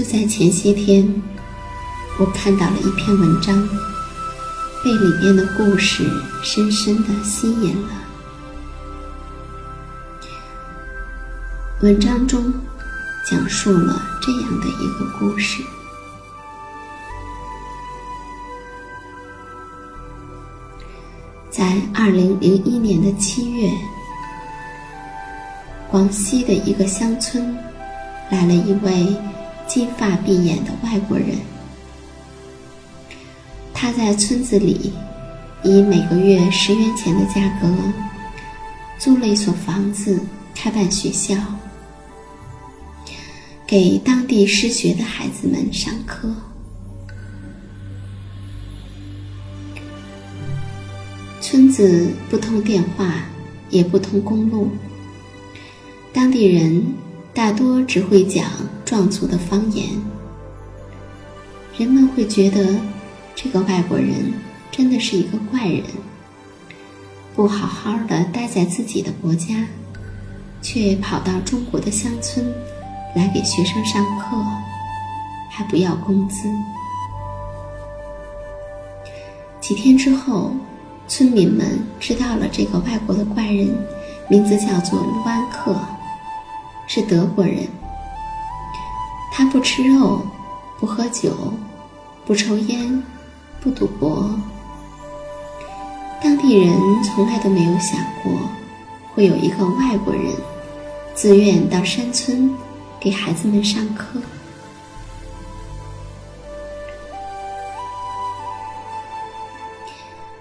就在前些天，我看到了一篇文章，被里面的故事深深的吸引了。文章中讲述了这样的一个故事：在二零零一年的七月，广西的一个乡村来了一位。金发碧眼的外国人，他在村子里以每个月十元钱的价格租了一所房子，开办学校，给当地失学的孩子们上课。村子不通电话，也不通公路，当地人。大多只会讲壮族的方言，人们会觉得这个外国人真的是一个怪人，不好好的待在自己的国家，却跑到中国的乡村来给学生上课，还不要工资。几天之后，村民们知道了这个外国的怪人，名字叫做卢安克。是德国人，他不吃肉，不喝酒，不抽烟，不赌博。当地人从来都没有想过，会有一个外国人自愿到山村给孩子们上课。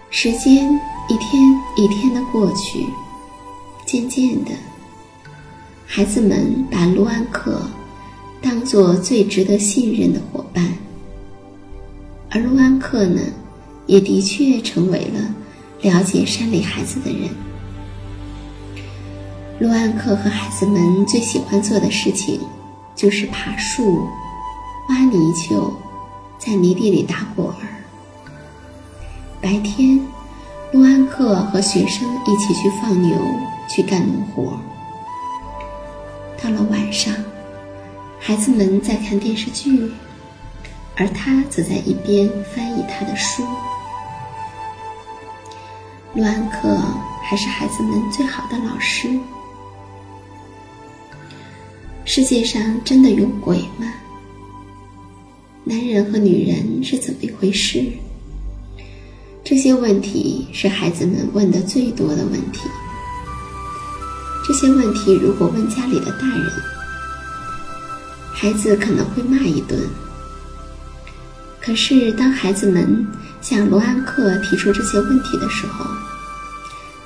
时间一天一天的过去，渐渐的。孩子们把卢安克当做最值得信任的伙伴，而卢安克呢，也的确成为了了解山里孩子的人。卢安克和孩子们最喜欢做的事情，就是爬树、挖泥鳅，在泥地里打滚儿。白天，卢安克和学生一起去放牛，去干农活。到了晚上，孩子们在看电视剧，而他则在一边翻译他的书。卢安克还是孩子们最好的老师。世界上真的有鬼吗？男人和女人是怎么一回事？这些问题是孩子们问的最多的问题。这些问题如果问家里的大人，孩子可能会骂一顿。可是当孩子们向罗安克提出这些问题的时候，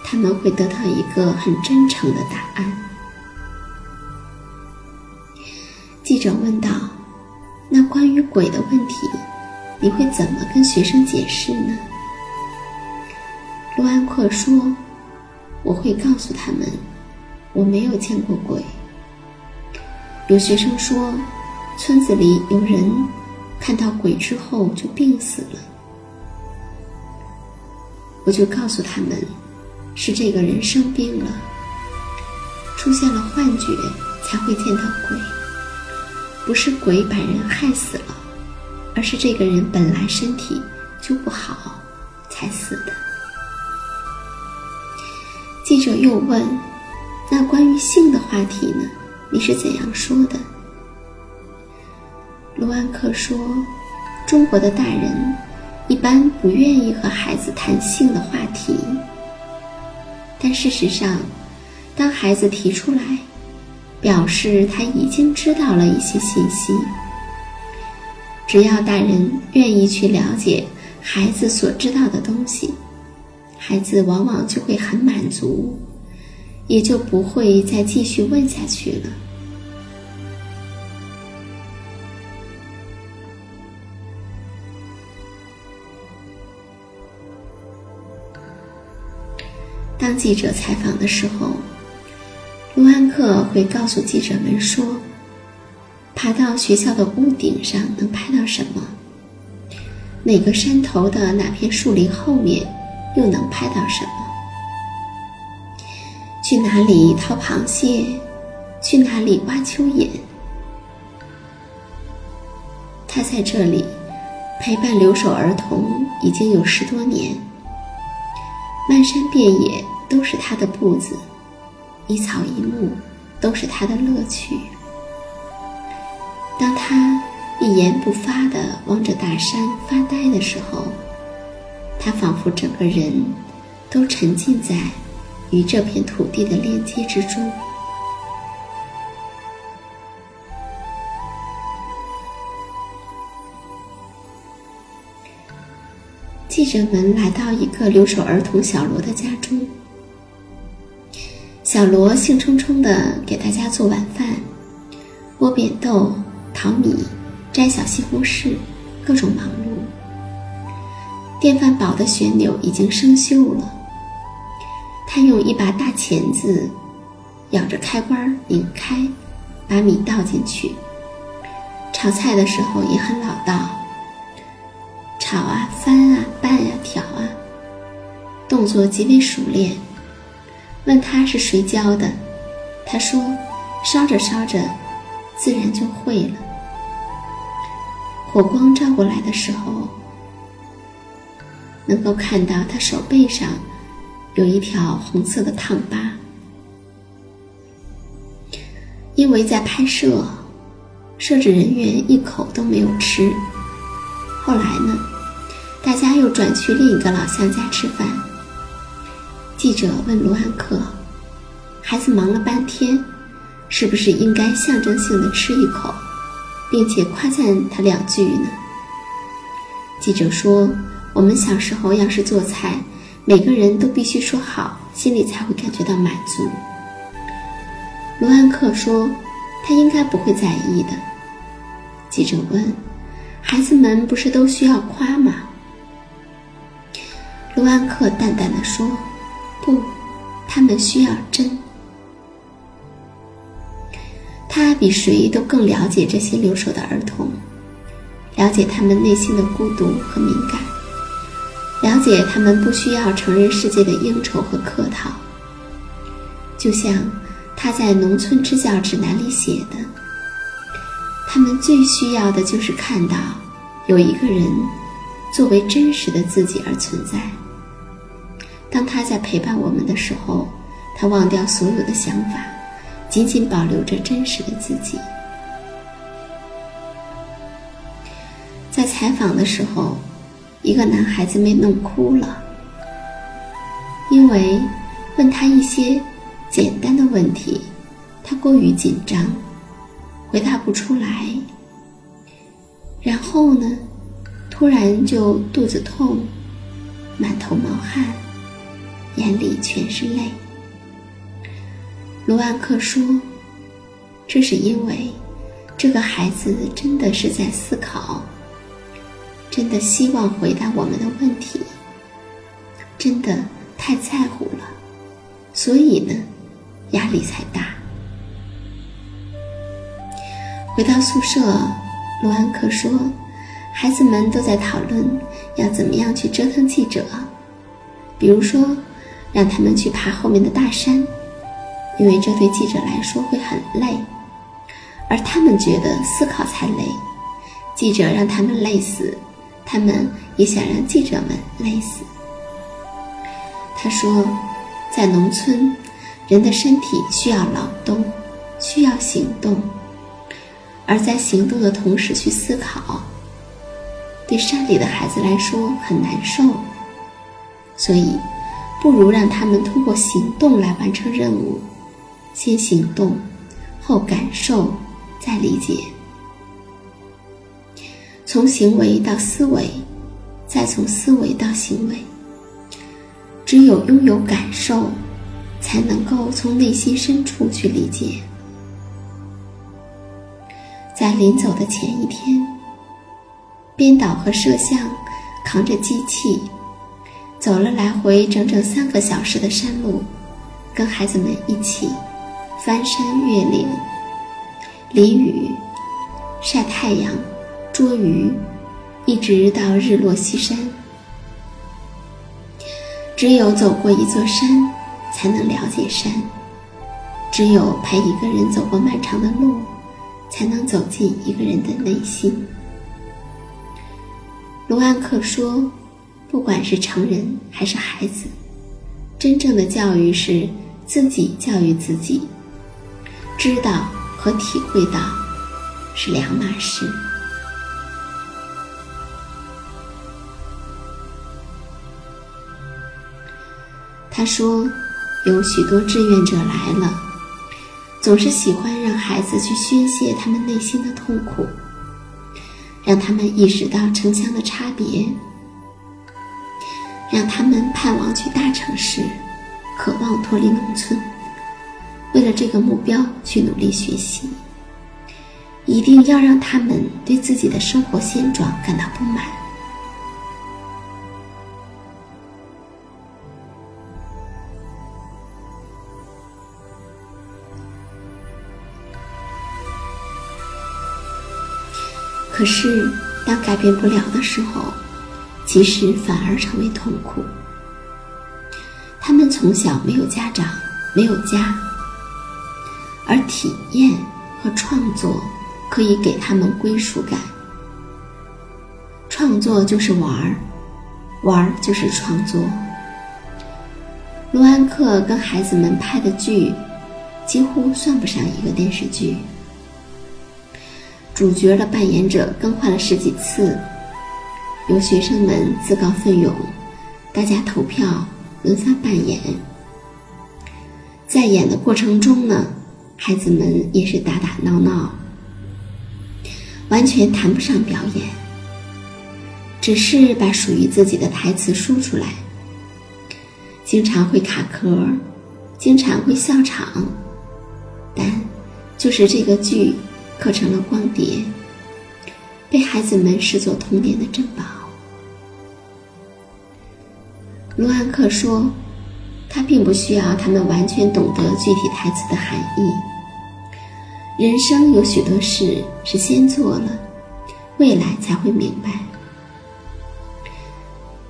他们会得到一个很真诚的答案。记者问道：“那关于鬼的问题，你会怎么跟学生解释呢？”罗安克说：“我会告诉他们，我没有见过鬼。有学生说，村子里有人看到鬼之后就病死了，我就告诉他们，是这个人生病了，出现了幻觉才会见到鬼，不是鬼把人害死了，而是这个人本来身体就不好才死的。”记者又问：“那关于性的话题呢？你是怎样说的？”卢安克说：“中国的大人一般不愿意和孩子谈性的话题，但事实上，当孩子提出来，表示他已经知道了一些信息。只要大人愿意去了解孩子所知道的东西。”孩子往往就会很满足，也就不会再继续问下去了。当记者采访的时候，卢安克会告诉记者们说：“爬到学校的屋顶上能拍到什么？哪个山头的哪片树林后面？”又能拍到什么？去哪里掏螃蟹？去哪里？挖蚯蚓？他在这里？陪伴留守儿童已经有十多年，漫山遍野都是他的步子，一草一木都是他的乐趣。当他一言不发地望着大山发呆的时候。他仿佛整个人都沉浸在与这片土地的链接之中。记者们来到一个留守儿童小罗的家中，小罗兴冲冲的给大家做晚饭，窝扁豆、淘米、摘小西红柿，各种忙碌。电饭煲的旋钮已经生锈了，他用一把大钳子咬着开关拧开，把米倒进去。炒菜的时候也很老道，炒啊翻啊拌啊调啊，动作极为熟练。问他是谁教的，他说烧着烧着，自然就会了。火光照过来的时候。能够看到他手背上有一条红色的烫疤，因为在拍摄，摄制人员一口都没有吃。后来呢，大家又转去另一个老乡家吃饭。记者问卢安克：“孩子忙了半天，是不是应该象征性的吃一口，并且夸赞他两句呢？”记者说。我们小时候要是做菜，每个人都必须说好，心里才会感觉到满足。卢安克说：“他应该不会在意的。”记者问：“孩子们不是都需要夸吗？”卢安克淡淡的说：“不，他们需要真。”他比谁都更了解这些留守的儿童，了解他们内心的孤独和敏感。了解他们不需要成人世界的应酬和客套，就像他在《农村支教指南》里写的，他们最需要的就是看到有一个人作为真实的自己而存在。当他在陪伴我们的时候，他忘掉所有的想法，仅仅保留着真实的自己。在采访的时候，一个男孩子被弄哭了，因为问他一些简单的问题，他过于紧张，回答不出来。然后呢，突然就肚子痛，满头冒汗，眼里全是泪。卢安克说：“这是因为这个孩子真的是在思考。”真的希望回答我们的问题，真的太在乎了，所以呢，压力才大。回到宿舍，罗安克说，孩子们都在讨论要怎么样去折腾记者，比如说让他们去爬后面的大山，因为这对记者来说会很累，而他们觉得思考才累，记者让他们累死。他们也想让记者们累死。他说，在农村，人的身体需要劳动，需要行动，而在行动的同时去思考，对山里的孩子来说很难受。所以，不如让他们通过行动来完成任务，先行动，后感受，再理解。从行为到思维，再从思维到行为。只有拥有感受，才能够从内心深处去理解。在临走的前一天，编导和摄像扛着机器，走了来回整整三个小时的山路，跟孩子们一起翻山越岭、淋雨、晒太阳。捉鱼，一直到日落西山。只有走过一座山，才能了解山；只有陪一个人走过漫长的路，才能走进一个人的内心。卢安克说：“不管是成人还是孩子，真正的教育是自己教育自己。知道和体会到是两码事。”他说：“有许多志愿者来了，总是喜欢让孩子去宣泄他们内心的痛苦，让他们意识到城乡的差别，让他们盼望去大城市，渴望脱离农村，为了这个目标去努力学习。一定要让他们对自己的生活现状感到不满。”可是，当改变不了的时候，其实反而成为痛苦。他们从小没有家长，没有家，而体验和创作可以给他们归属感。创作就是玩儿，玩儿就是创作。罗安克跟孩子们拍的剧，几乎算不上一个电视剧。主角的扮演者更换了十几次，由学生们自告奋勇，大家投票轮番扮演。在演的过程中呢，孩子们也是打打闹闹，完全谈不上表演，只是把属于自己的台词说出来，经常会卡壳，经常会笑场，但就是这个剧。刻成了光碟，被孩子们视作童年的珍宝。卢安克说：“他并不需要他们完全懂得具体台词的含义。人生有许多事是先做了，未来才会明白。”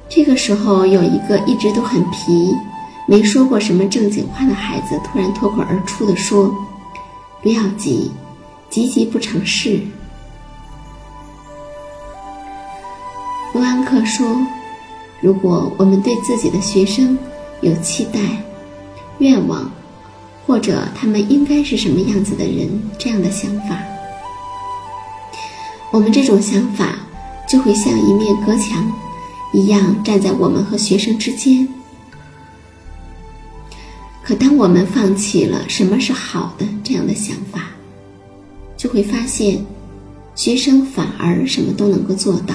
这个时候，有一个一直都很皮、没说过什么正经话的孩子，突然脱口而出的说：“不要急。”急急不成事。罗安克说：“如果我们对自己的学生有期待、愿望，或者他们应该是什么样子的人这样的想法。我们这种想法就会像一面隔墙一样站在我们和学生之间。可当我们放弃了什么是好的这样的想法，就会发现，学生反而什么都能够做到。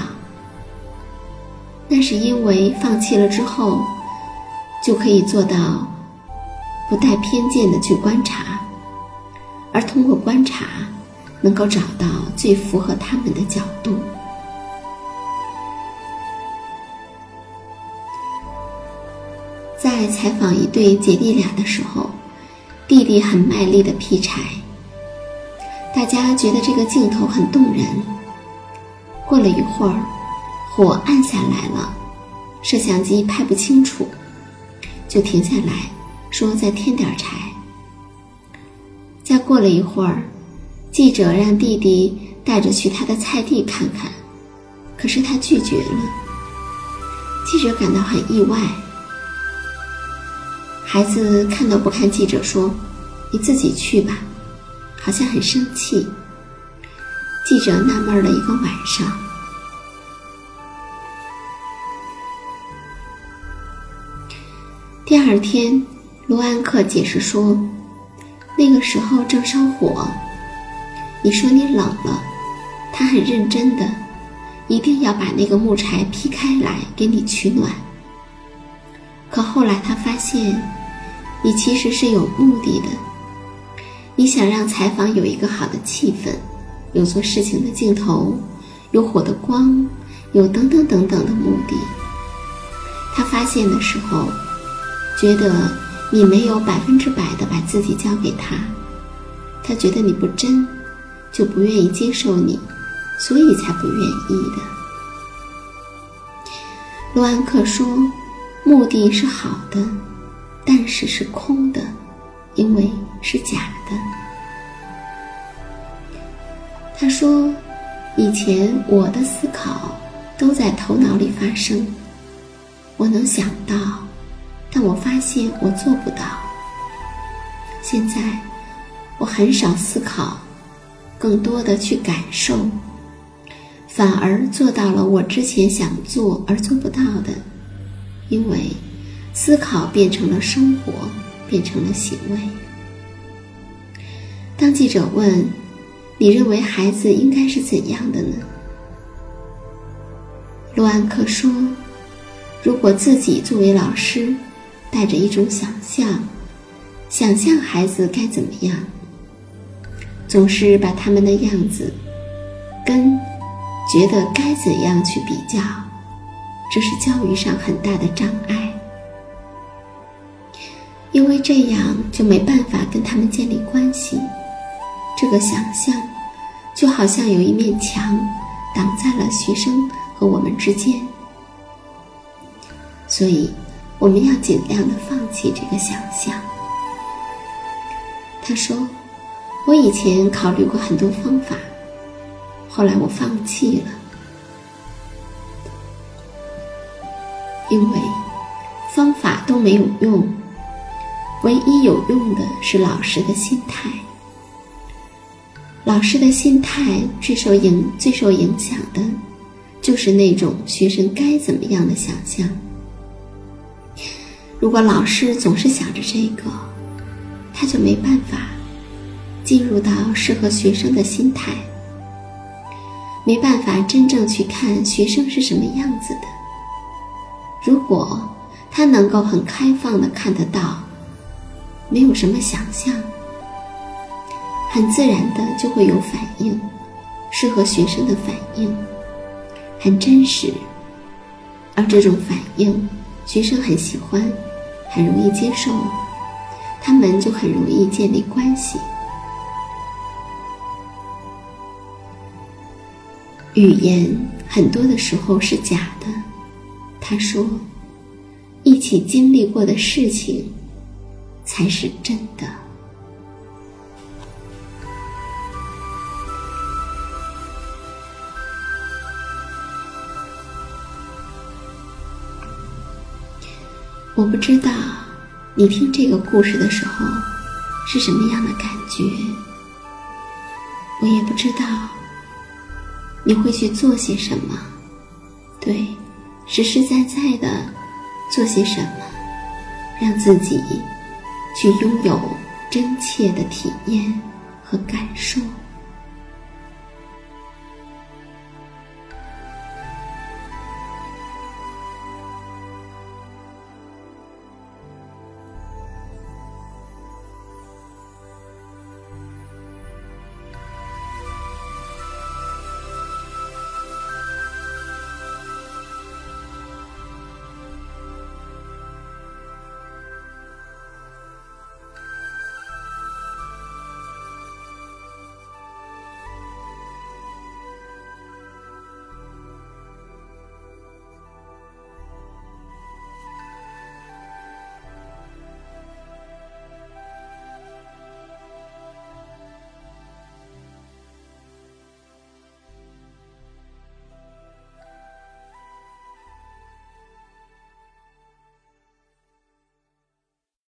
那是因为放弃了之后，就可以做到不带偏见的去观察，而通过观察，能够找到最符合他们的角度。在采访一对姐弟俩的时候，弟弟很卖力的劈柴。大家觉得这个镜头很动人。过了一会儿，火暗下来了，摄像机拍不清楚，就停下来，说再添点柴。再过了一会儿，记者让弟弟带着去他的菜地看看，可是他拒绝了。记者感到很意外。孩子看都不看记者，说：“你自己去吧。”好像很生气。记者纳闷了一个晚上。第二天，罗安克解释说：“那个时候正烧火，你说你冷了，他很认真的，一定要把那个木柴劈开来给你取暖。可后来他发现，你其实是有目的的。”你想让采访有一个好的气氛，有做事情的镜头，有火的光，有等等等等的目的。他发现的时候，觉得你没有百分之百的把自己交给他，他觉得你不真，就不愿意接受你，所以才不愿意的。洛安克说，目的是好的，但是是空的。因为是假的。他说：“以前我的思考都在头脑里发生，我能想到，但我发现我做不到。现在我很少思考，更多的去感受，反而做到了我之前想做而做不到的，因为思考变成了生活。”变成了行为。当记者问：“你认为孩子应该是怎样的呢？”洛安克说：“如果自己作为老师，带着一种想象，想象孩子该怎么样，总是把他们的样子跟觉得该怎样去比较，这是教育上很大的障碍。”因为这样就没办法跟他们建立关系，这个想象就好像有一面墙挡在了学生和我们之间，所以我们要尽量的放弃这个想象。他说：“我以前考虑过很多方法，后来我放弃了，因为方法都没有用。”唯一有用的是老师的心态。老师的心态最受影最受影响的，就是那种学生该怎么样的想象。如果老师总是想着这个，他就没办法进入到适合学生的心态，没办法真正去看学生是什么样子的。如果他能够很开放的看得到。没有什么想象，很自然的就会有反应，适合学生的反应，很真实，而这种反应学生很喜欢，很容易接受，他们就很容易建立关系。语言很多的时候是假的，他说，一起经历过的事情。才是真的。我不知道你听这个故事的时候是什么样的感觉，我也不知道你会去做些什么，对，实实在在的做些什么，让自己去拥有真切的体验和感受。